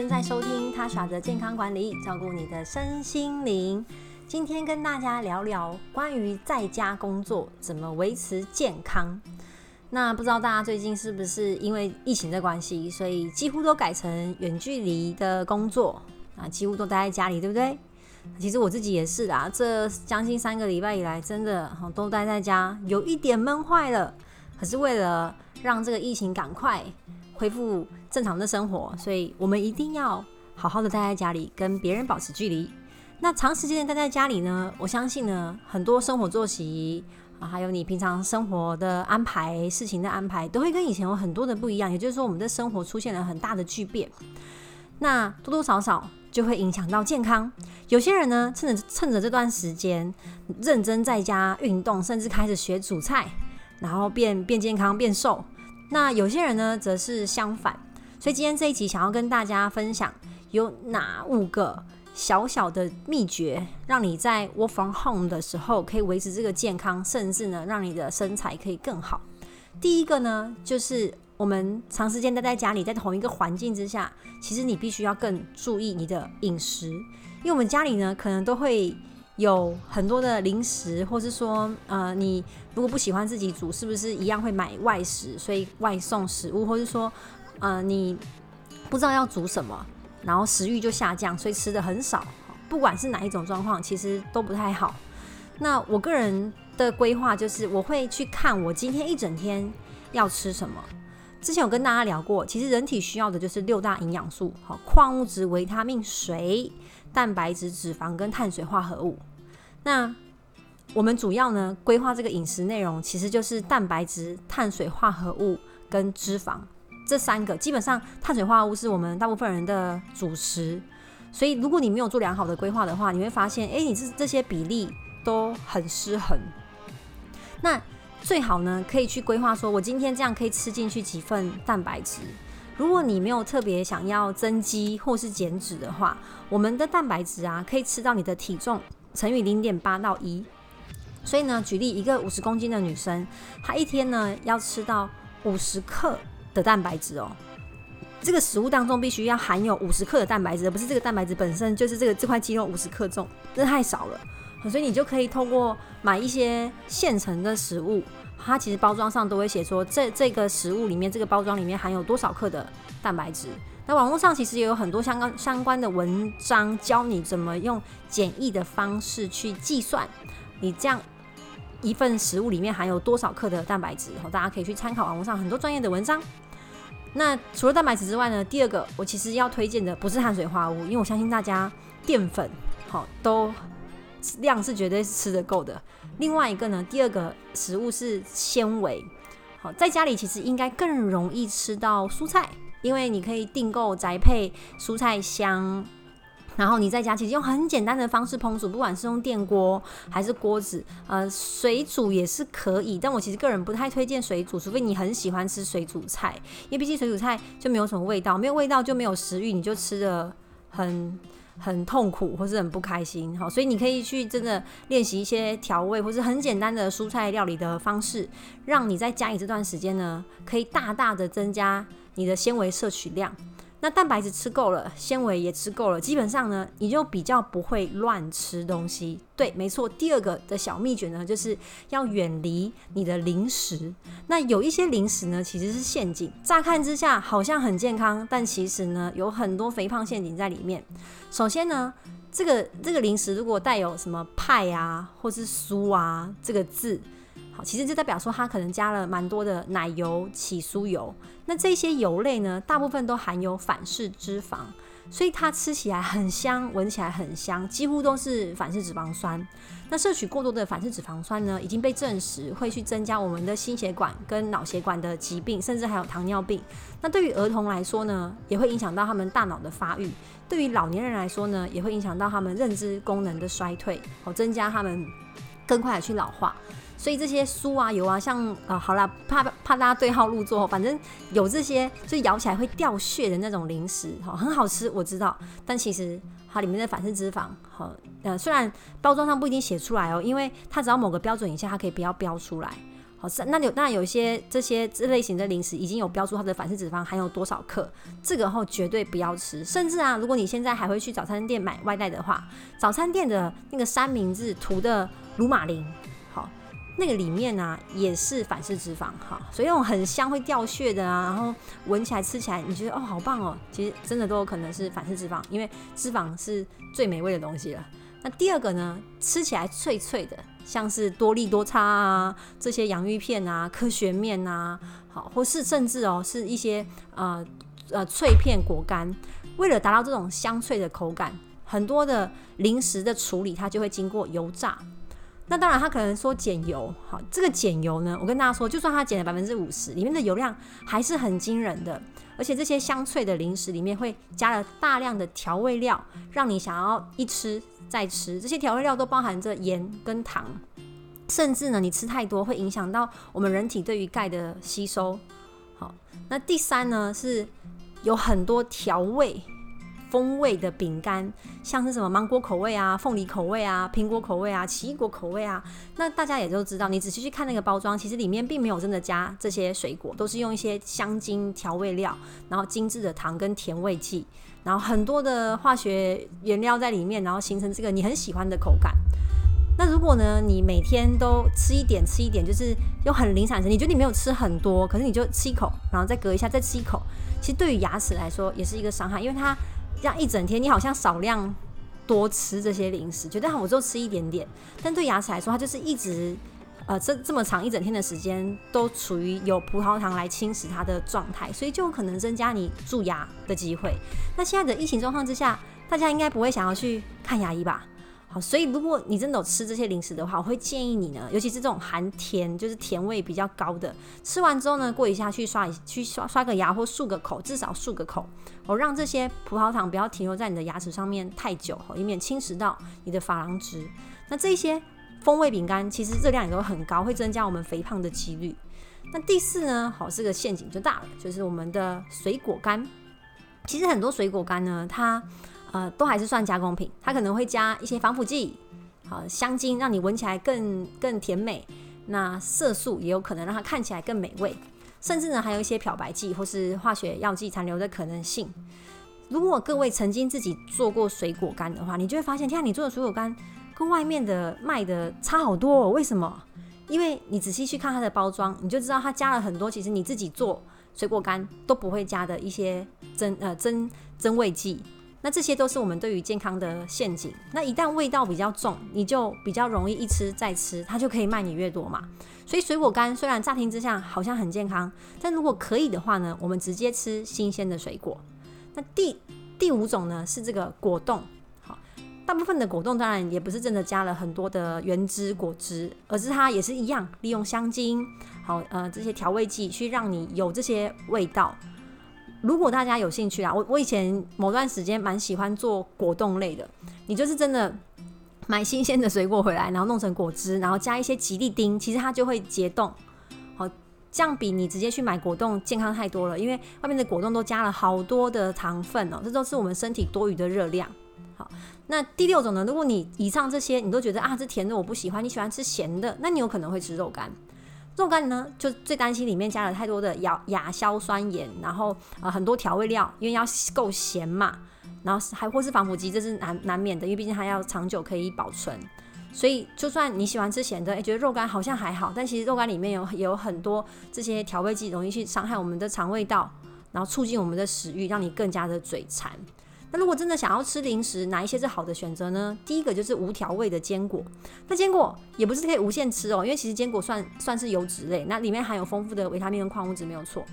正在收听他耍的健康管理，照顾你的身心灵。今天跟大家聊聊关于在家工作怎么维持健康。那不知道大家最近是不是因为疫情的关系，所以几乎都改成远距离的工作啊，几乎都待在家里，对不对？其实我自己也是啦，这将近三个礼拜以来，真的都待在家，有一点闷坏了。可是为了让这个疫情赶快恢复正常的生活，所以我们一定要好好的待在家里，跟别人保持距离。那长时间的待在家里呢，我相信呢，很多生活作息啊，还有你平常生活的安排、事情的安排，都会跟以前有很多的不一样。也就是说，我们的生活出现了很大的巨变。那多多少少。就会影响到健康。有些人呢，趁着趁着这段时间，认真在家运动，甚至开始学煮菜，然后变变健康、变瘦。那有些人呢，则是相反。所以今天这一集想要跟大家分享，有哪五个小小的秘诀，让你在 work from home 的时候可以维持这个健康，甚至呢，让你的身材可以更好。第一个呢，就是。我们长时间待在家里，在同一个环境之下，其实你必须要更注意你的饮食，因为我们家里呢，可能都会有很多的零食，或是说，呃，你如果不喜欢自己煮，是不是一样会买外食，所以外送食物，或是说，呃，你不知道要煮什么，然后食欲就下降，所以吃的很少。不管是哪一种状况，其实都不太好。那我个人的规划就是，我会去看我今天一整天要吃什么。之前有跟大家聊过，其实人体需要的就是六大营养素：好，矿物质、维他命、水、蛋白质、脂肪跟碳水化合物。那我们主要呢规划这个饮食内容，其实就是蛋白质、碳水化合物跟脂肪这三个。基本上，碳水化合物是我们大部分人的主食，所以如果你没有做良好的规划的话，你会发现，哎，你这这些比例都很失衡。那最好呢，可以去规划说，我今天这样可以吃进去几份蛋白质。如果你没有特别想要增肌或是减脂的话，我们的蛋白质啊，可以吃到你的体重乘以零点八到一。所以呢，举例一个五十公斤的女生，她一天呢要吃到五十克的蛋白质哦。这个食物当中必须要含有五十克的蛋白质，而不是这个蛋白质本身就是这个这块肌肉五十克重，这太少了。所以你就可以透过买一些现成的食物，它其实包装上都会写说这这个食物里面这个包装里面含有多少克的蛋白质。那网络上其实也有很多相关相关的文章教你怎么用简易的方式去计算你这样一份食物里面含有多少克的蛋白质。大家可以去参考网络上很多专业的文章。那除了蛋白质之外呢，第二个我其实要推荐的不是碳水化合物，因为我相信大家淀粉好都。量是绝对是吃得够的。另外一个呢，第二个食物是纤维。好，在家里其实应该更容易吃到蔬菜，因为你可以订购宅配蔬菜箱，然后你在家其实用很简单的方式烹煮，不管是用电锅还是锅子，呃，水煮也是可以。但我其实个人不太推荐水煮，除非你很喜欢吃水煮菜，因为毕竟水煮菜就没有什么味道，没有味道就没有食欲，你就吃的很。很痛苦或是很不开心，好，所以你可以去真的练习一些调味或是很简单的蔬菜料理的方式，让你在家里这段时间呢，可以大大的增加你的纤维摄取量。那蛋白质吃够了，纤维也吃够了，基本上呢，你就比较不会乱吃东西。对，没错。第二个的小秘诀呢，就是要远离你的零食。那有一些零食呢，其实是陷阱。乍看之下好像很健康，但其实呢，有很多肥胖陷阱在里面。首先呢，这个这个零食如果带有什么派啊，或是酥啊这个字。其实就代表说，它可能加了蛮多的奶油、起酥油。那这些油类呢，大部分都含有反式脂肪，所以它吃起来很香，闻起来很香，几乎都是反式脂肪酸。那摄取过多的反式脂肪酸呢，已经被证实会去增加我们的心血管跟脑血管的疾病，甚至还有糖尿病。那对于儿童来说呢，也会影响到他们大脑的发育；对于老年人来说呢，也会影响到他们认知功能的衰退，哦，增加他们更快的去老化。所以这些酥啊油啊，像啊好啦，怕怕大家对号入座，反正有这些就咬起来会掉屑的那种零食，哈，很好吃，我知道，但其实它里面的反式脂肪，好，呃，虽然包装上不一定写出来哦，因为它只要某个标准以下，它可以不要标出来，好，那有那有一些这些这类型的零食已经有标注它的反式脂肪含有多少克，这个后绝对不要吃。甚至啊，如果你现在还会去早餐店买外带的话，早餐店的那个三明治涂的鲁马林，那个里面呢也是反式脂肪，哈，所以那种很香会掉屑的啊，然后闻起来吃起来你觉得哦好棒哦，其实真的都有可能是反式脂肪，因为脂肪是最美味的东西了。那第二个呢，吃起来脆脆的。像是多利多叉啊，这些洋芋片啊，科学面啊，好，或是甚至哦，是一些呃呃脆片果干。为了达到这种香脆的口感，很多的零食的处理它就会经过油炸。那当然，它可能说减油，好，这个减油呢，我跟大家说，就算它减了百分之五十，里面的油量还是很惊人的。而且这些香脆的零食里面会加了大量的调味料，让你想要一吃再吃。这些调味料都包含着盐跟糖，甚至呢，你吃太多会影响到我们人体对于钙的吸收。好，那第三呢，是有很多调味。风味的饼干，像是什么芒果口味啊、凤梨口味啊、苹果口味啊、奇异果口味啊，那大家也都知道，你仔细去看那个包装，其实里面并没有真的加这些水果，都是用一些香精调味料，然后精致的糖跟甜味剂，然后很多的化学原料在里面，然后形成这个你很喜欢的口感。那如果呢，你每天都吃一点吃一点，就是又很零散的，你觉得你没有吃很多，可是你就吃一口，然后再隔一下再吃一口，其实对于牙齿来说也是一个伤害，因为它。这样一整天，你好像少量多吃这些零食，觉得我就吃一点点。但对牙齿来说，它就是一直呃这这么长一整天的时间都处于有葡萄糖来侵蚀它的状态，所以就有可能增加你蛀牙的机会。那现在的疫情状况之下，大家应该不会想要去看牙医吧？好，所以如果你真的有吃这些零食的话，我会建议你呢，尤其是这种含甜，就是甜味比较高的，吃完之后呢，过一下去刷一去刷刷个牙或漱个口，至少漱个口，我让这些葡萄糖不要停留在你的牙齿上面太久，以免侵蚀到你的珐琅质。那这些风味饼干其实热量也都很高，会增加我们肥胖的几率。那第四呢，好，这个陷阱就大了，就是我们的水果干。其实很多水果干呢，它呃，都还是算加工品，它可能会加一些防腐剂，好香精，让你闻起来更更甜美。那色素也有可能让它看起来更美味，甚至呢，还有一些漂白剂或是化学药剂残留的可能性。如果各位曾经自己做过水果干的话，你就会发现，天啊，你做的水果干跟外面的卖的差好多。哦。为什么？因为你仔细去看它的包装，你就知道它加了很多，其实你自己做水果干都不会加的一些增呃增增味剂。那这些都是我们对于健康的陷阱。那一旦味道比较重，你就比较容易一吃再吃，它就可以卖你越多嘛。所以水果干虽然乍听之下好像很健康，但如果可以的话呢，我们直接吃新鲜的水果。那第第五种呢是这个果冻。好，大部分的果冻当然也不是真的加了很多的原汁果汁，而是它也是一样利用香精，好呃这些调味剂去让你有这些味道。如果大家有兴趣啊，我我以前某段时间蛮喜欢做果冻类的。你就是真的买新鲜的水果回来，然后弄成果汁，然后加一些吉利丁，其实它就会结冻。好，这样比你直接去买果冻健康太多了，因为外面的果冻都加了好多的糖分哦，这都是我们身体多余的热量。好，那第六种呢，如果你以上这些你都觉得啊，这甜的我不喜欢，你喜欢吃咸的，那你有可能会吃肉干。肉干呢，就最担心里面加了太多的亚亚硝酸盐，然后呃很多调味料，因为要够咸嘛，然后还或是防腐剂，这是难难免的，因为毕竟它要长久可以保存。所以就算你喜欢吃咸的，哎，觉得肉干好像还好，但其实肉干里面有有很多这些调味剂，容易去伤害我们的肠胃道，然后促进我们的食欲，让你更加的嘴馋。那如果真的想要吃零食，哪一些是好的选择呢？第一个就是无调味的坚果。那坚果也不是可以无限吃哦，因为其实坚果算算是油脂类，那里面含有丰富的维他命跟矿物质，没有错。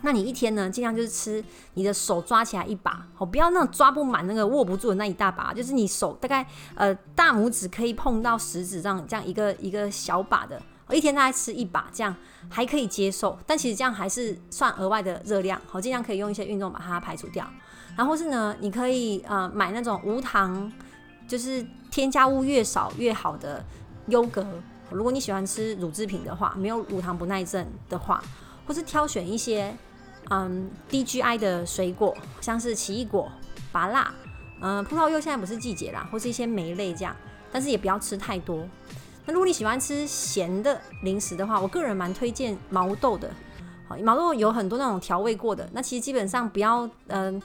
那你一天呢，尽量就是吃你的手抓起来一把，好，不要那抓不满那个握不住的那一大把，就是你手大概呃大拇指可以碰到食指这样这样一个一个小把的，一天大概吃一把，这样还可以接受。但其实这样还是算额外的热量，好，尽量可以用一些运动把它排除掉。然后是呢，你可以呃买那种无糖，就是添加物越少越好的优格。如果你喜欢吃乳制品的话，没有乳糖不耐症的话，或是挑选一些嗯低 GI 的水果，像是奇异果、芭辣，嗯葡萄柚现在不是季节啦，或是一些莓类这样，但是也不要吃太多。那如果你喜欢吃咸的零食的话，我个人蛮推荐毛豆的。好，毛豆有很多那种调味过的，那其实基本上不要，嗯，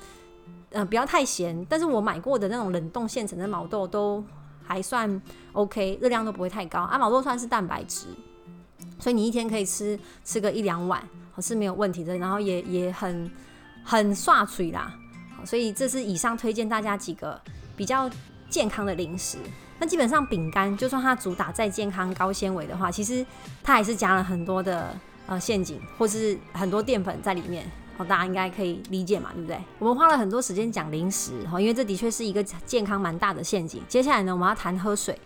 嗯不要太咸。但是我买过的那种冷冻现成的毛豆都还算 OK，热量都不会太高。啊，毛豆算是蛋白质，所以你一天可以吃吃个一两碗，是没有问题的。然后也也很很刷嘴啦。所以这是以上推荐大家几个比较健康的零食。那基本上饼干，就算它主打再健康、高纤维的话，其实它还是加了很多的。呃，陷阱或是很多淀粉在里面，哦，大家应该可以理解嘛，对不对？我们花了很多时间讲零食，哈，因为这的确是一个健康蛮大的陷阱。接下来呢，我们要谈喝水。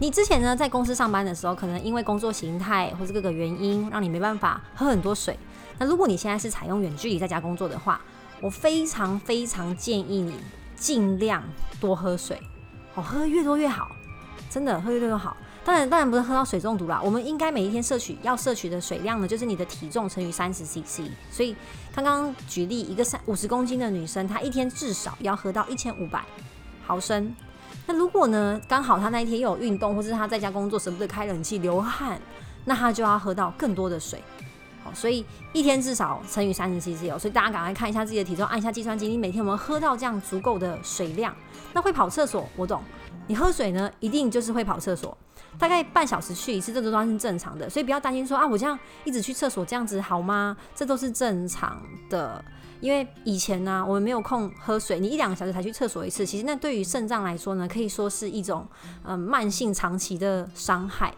你之前呢在公司上班的时候，可能因为工作形态或是各个原因，让你没办法喝很多水。那如果你现在是采用远距离在家工作的话，我非常非常建议你尽量多喝水，哦，喝越多越好，真的喝越多越好。当然，当然不是喝到水中毒啦。我们应该每一天摄取要摄取的水量呢，就是你的体重乘以三十 CC。所以刚刚举例，一个三五十公斤的女生，她一天至少要喝到一千五百毫升。那如果呢，刚好她那一天又有运动，或者她在家工作舍不得开冷气流汗，那她就要喝到更多的水。所以一天至少乘以三十 CC 哦。所以大家赶快看一下自己的体重，按一下计算机，你每天有没有喝到这样足够的水量？那会跑厕所，我懂。你喝水呢，一定就是会跑厕所。大概半小时去一次，这都算是正常的，所以不要担心说啊，我这样一直去厕所这样子好吗？这都是正常的，因为以前呢，我们没有空喝水，你一两个小时才去厕所一次，其实那对于肾脏来说呢，可以说是一种嗯慢性长期的伤害。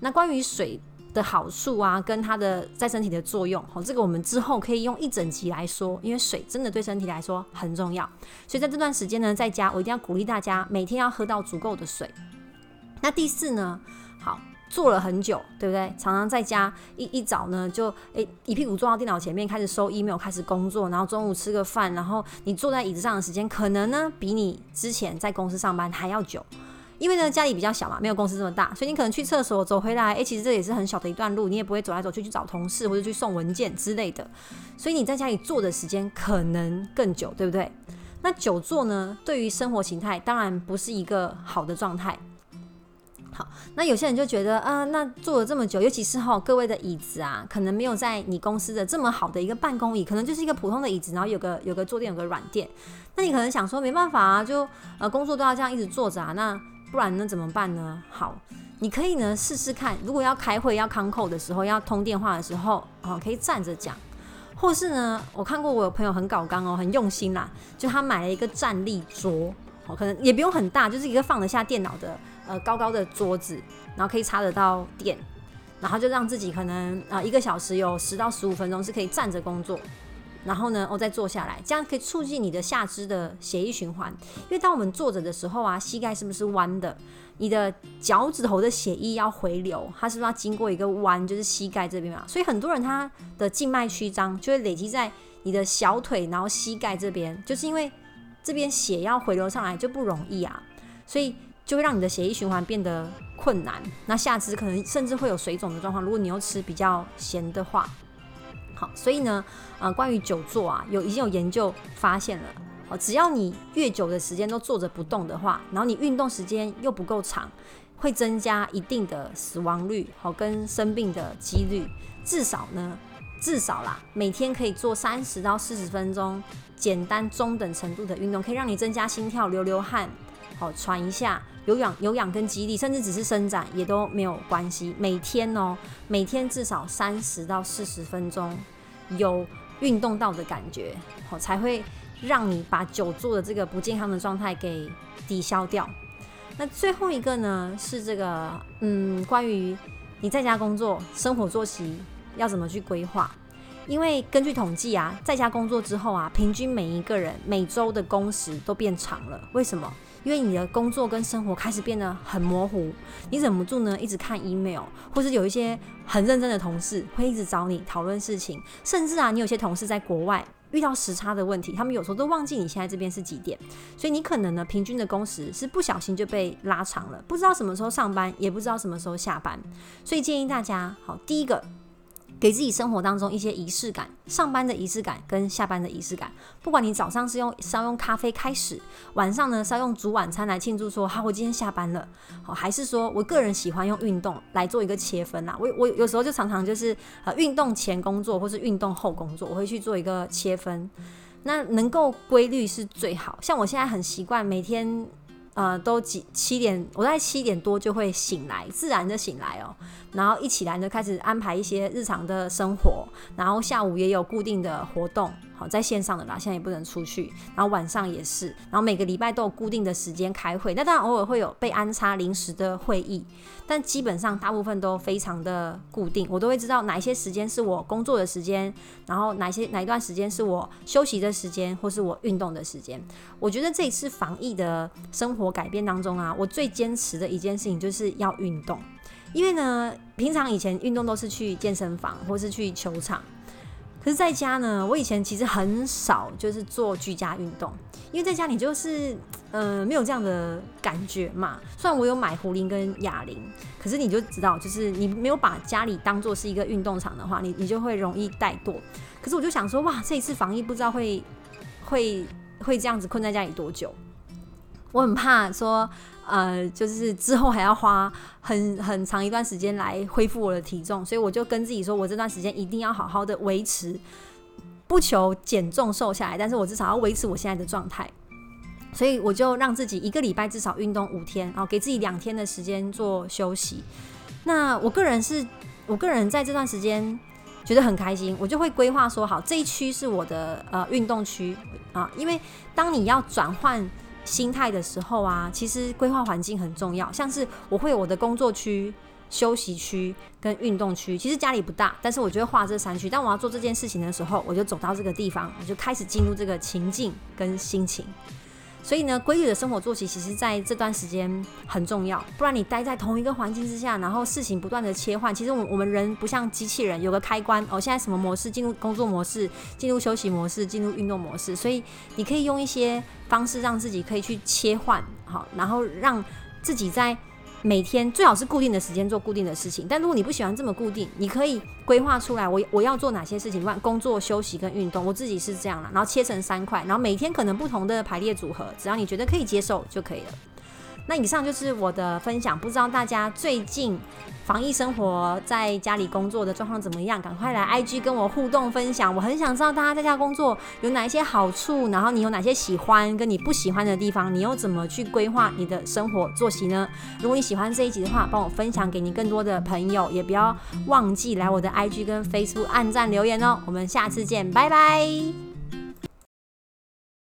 那关于水的好处啊，跟它的在身体的作用，好，这个我们之后可以用一整集来说，因为水真的对身体来说很重要。所以在这段时间呢，在家我一定要鼓励大家每天要喝到足够的水。那第四呢？好，坐了很久，对不对？常常在家一一早呢，就诶一屁股坐到电脑前面，开始收 email，开始工作，然后中午吃个饭，然后你坐在椅子上的时间，可能呢比你之前在公司上班还要久。因为呢家里比较小嘛，没有公司这么大，所以你可能去厕所走回来，诶，其实这也是很小的一段路，你也不会走来走去去找同事或者去送文件之类的，所以你在家里坐的时间可能更久，对不对？那久坐呢，对于生活形态当然不是一个好的状态。好，那有些人就觉得，啊，那坐了这么久，尤其是哈各位的椅子啊，可能没有在你公司的这么好的一个办公椅，可能就是一个普通的椅子，然后有个有个坐垫，有个软垫。那你可能想说，没办法啊，就呃工作都要这样一直坐着啊，那不然呢怎么办呢？好，你可以呢试试看，如果要开会要康扣的时候，要通电话的时候，哦可以站着讲，或是呢，我看过我有朋友很搞刚哦，很用心啦，就他买了一个站立桌，哦可能也不用很大，就是一个放得下电脑的。呃，高高的桌子，然后可以插得到电，然后就让自己可能啊一个小时有十到十五分钟是可以站着工作，然后呢，我再坐下来，这样可以促进你的下肢的血液循环。因为当我们坐着的时候啊，膝盖是不是弯的？你的脚趾头的血液要回流，它是不是要经过一个弯，就是膝盖这边嘛？所以很多人他的静脉曲张就会累积在你的小腿，然后膝盖这边，就是因为这边血要回流上来就不容易啊，所以。就会让你的血液循环变得困难，那下肢可能甚至会有水肿的状况。如果你又吃比较咸的话，好，所以呢，呃，关于久坐啊，有已经有研究发现了，哦，只要你越久的时间都坐着不动的话，然后你运动时间又不够长，会增加一定的死亡率，好，跟生病的几率。至少呢，至少啦，每天可以做三十到四十分钟简单中等程度的运动，可以让你增加心跳、流流汗。好，喘一下，有氧、有氧跟肌力，甚至只是伸展也都没有关系。每天哦，每天至少三十到四十分钟有运动到的感觉，好，才会让你把久坐的这个不健康的状态给抵消掉。那最后一个呢，是这个，嗯，关于你在家工作、生活作息要怎么去规划？因为根据统计啊，在家工作之后啊，平均每一个人每周的工时都变长了。为什么？因为你的工作跟生活开始变得很模糊，你忍不住呢一直看 email，或是有一些很认真的同事会一直找你讨论事情，甚至啊，你有些同事在国外遇到时差的问题，他们有时候都忘记你现在这边是几点，所以你可能呢平均的工时是不小心就被拉长了，不知道什么时候上班，也不知道什么时候下班，所以建议大家，好，第一个给自己生活当中一些仪式感，上班的仪式感跟下班的仪式感。不管你早上是用是要用咖啡开始，晚上呢是要用煮晚餐来庆祝说好我今天下班了，好还是说我个人喜欢用运动来做一个切分啦。我我有时候就常常就是呃运动前工作或是运动后工作，我会去做一个切分。那能够规律是最好，像我现在很习惯每天。呃，都几七点，我在七点多就会醒来，自然的醒来哦。然后一起来就，开始安排一些日常的生活，然后下午也有固定的活动。在线上的啦，现在也不能出去，然后晚上也是，然后每个礼拜都有固定的时间开会，那当然偶尔会有被安插临时的会议，但基本上大部分都非常的固定，我都会知道哪一些时间是我工作的时间，然后哪些哪一段时间是我休息的时间，或是我运动的时间。我觉得这一次防疫的生活改变当中啊，我最坚持的一件事情就是要运动，因为呢，平常以前运动都是去健身房或是去球场。可是在家呢，我以前其实很少就是做居家运动，因为在家你就是呃没有这样的感觉嘛。虽然我有买壶铃跟哑铃，可是你就知道，就是你没有把家里当做是一个运动场的话，你你就会容易怠惰。可是我就想说，哇，这一次防疫不知道会会会这样子困在家里多久，我很怕说。呃，就是之后还要花很很长一段时间来恢复我的体重，所以我就跟自己说，我这段时间一定要好好的维持，不求减重瘦下来，但是我至少要维持我现在的状态。所以我就让自己一个礼拜至少运动五天，然后给自己两天的时间做休息。那我个人是，我个人在这段时间觉得很开心，我就会规划说，好这一区是我的呃运动区啊，因为当你要转换。心态的时候啊，其实规划环境很重要。像是我会有我的工作区、休息区跟运动区。其实家里不大，但是我就会画这三区。当我要做这件事情的时候，我就走到这个地方，我就开始进入这个情境跟心情。所以呢，规律的生活作息其实在这段时间很重要，不然你待在同一个环境之下，然后事情不断的切换。其实我我们人不像机器人，有个开关哦，现在什么模式进入工作模式，进入休息模式，进入运动模式。所以你可以用一些方式让自己可以去切换，好，然后让自己在。每天最好是固定的时间做固定的事情，但如果你不喜欢这么固定，你可以规划出来，我我要做哪些事情，管工作、休息跟运动，我自己是这样了，然后切成三块，然后每天可能不同的排列组合，只要你觉得可以接受就可以了。那以上就是我的分享，不知道大家最近。防疫生活在家里工作的状况怎么样？赶快来 IG 跟我互动分享，我很想知道大家在家工作有哪一些好处，然后你有哪些喜欢跟你不喜欢的地方，你又怎么去规划你的生活作息呢？如果你喜欢这一集的话，帮我分享给你更多的朋友，也不要忘记来我的 IG 跟 Facebook 按赞留言哦。我们下次见，拜拜。